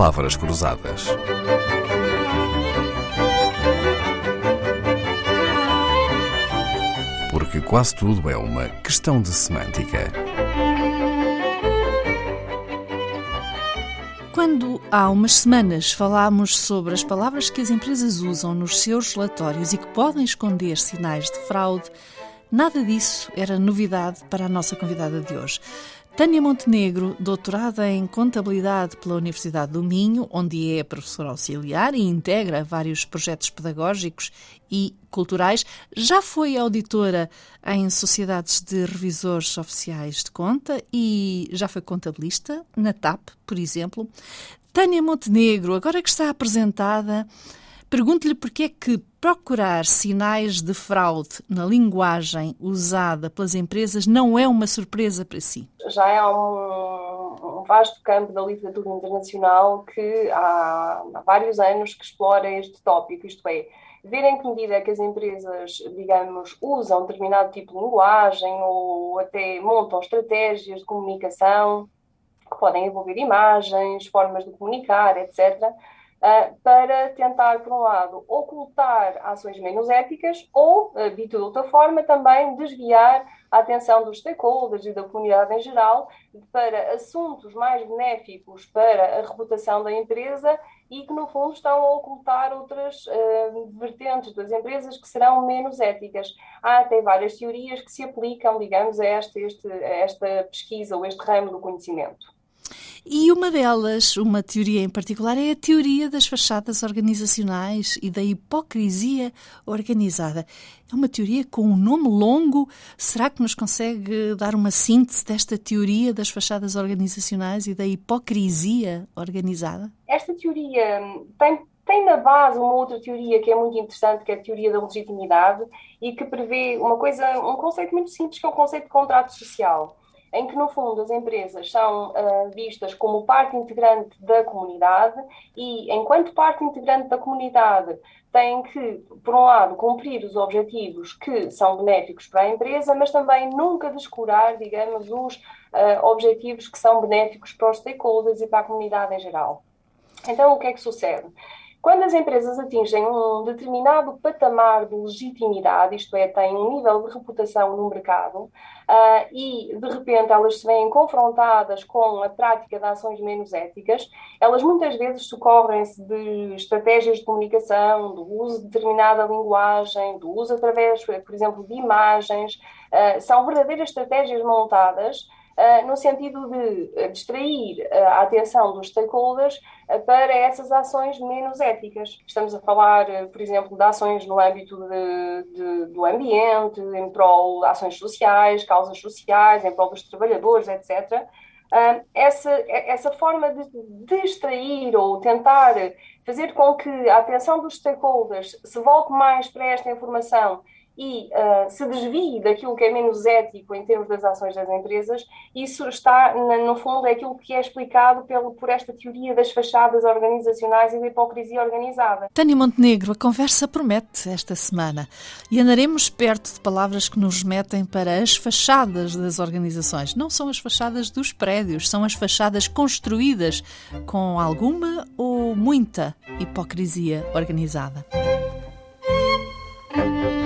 Palavras Cruzadas. Porque quase tudo é uma questão de semântica. Quando há umas semanas falámos sobre as palavras que as empresas usam nos seus relatórios e que podem esconder sinais de fraude, nada disso era novidade para a nossa convidada de hoje. Tânia Montenegro, doutorada em Contabilidade pela Universidade do Minho, onde é professora auxiliar e integra vários projetos pedagógicos e culturais, já foi auditora em sociedades de revisores oficiais de conta e já foi contabilista na TAP, por exemplo. Tânia Montenegro, agora que está apresentada, Pergunto-lhe porque é que procurar sinais de fraude na linguagem usada pelas empresas não é uma surpresa para si. Já é um, um vasto campo da literatura internacional que há, há vários anos que explora este tópico, isto é, ver em que medida é que as empresas, digamos, usam determinado tipo de linguagem ou até montam estratégias de comunicação que podem envolver imagens, formas de comunicar, etc para tentar, por um lado, ocultar ações menos éticas ou, uh, dito de outra forma, também desviar a atenção dos stakeholders e da comunidade em geral para assuntos mais benéficos para a reputação da empresa e que, no fundo, estão a ocultar outras uh, vertentes das empresas que serão menos éticas. Há até várias teorias que se aplicam, digamos, a esta, este, a esta pesquisa ou este ramo do conhecimento. E uma delas, uma teoria em particular, é a teoria das fachadas organizacionais e da hipocrisia organizada. É uma teoria com um nome longo. Será que nos consegue dar uma síntese desta teoria das fachadas organizacionais e da hipocrisia organizada? Esta teoria tem tem na base uma outra teoria que é muito interessante, que é a teoria da legitimidade, e que prevê uma coisa, um conceito muito simples, que é o conceito de contrato social em que, no fundo, as empresas são uh, vistas como parte integrante da comunidade e, enquanto parte integrante da comunidade, têm que, por um lado, cumprir os objetivos que são benéficos para a empresa, mas também nunca descurar, digamos, os uh, objetivos que são benéficos para os stakeholders e para a comunidade em geral. Então, o que é que sucede? Quando as empresas atingem um determinado patamar de legitimidade, isto é, têm um nível de reputação no mercado, uh, e de repente elas se veem confrontadas com a prática de ações menos éticas, elas muitas vezes socorrem-se de estratégias de comunicação, do uso de determinada linguagem, do uso através, por exemplo, de imagens, uh, são verdadeiras estratégias montadas uh, no sentido de eh, distrair uh, a atenção dos stakeholders para essas ações menos éticas. Estamos a falar, por exemplo, de ações no âmbito de, de, do ambiente, em prol de ações sociais, causas sociais, em prol dos trabalhadores, etc. essa, essa forma de distrair ou tentar fazer com que a atenção dos stakeholders se volte mais para esta informação e uh, se desvie daquilo que é menos ético em termos das ações das empresas, isso está, no fundo, é aquilo que é explicado pelo, por esta teoria das fachadas organizacionais e da hipocrisia organizada. Tânia Montenegro, a conversa promete esta semana e andaremos perto de palavras que nos metem para as fachadas das organizações. Não são as fachadas dos prédios, são as fachadas construídas com alguma ou muita hipocrisia organizada.